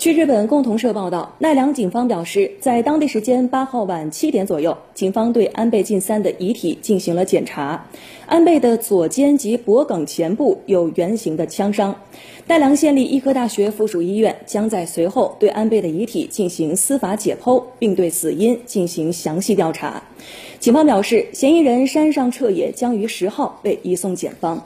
据日本共同社报道，奈良警方表示，在当地时间八号晚七点左右，警方对安倍晋三的遗体进行了检查。安倍的左肩及脖颈前部有圆形的枪伤。奈良县立医科大学附属医院将在随后对安倍的遗体进行司法解剖，并对死因进行详细调查。警方表示，嫌疑人山上彻也将于十号被移送检方。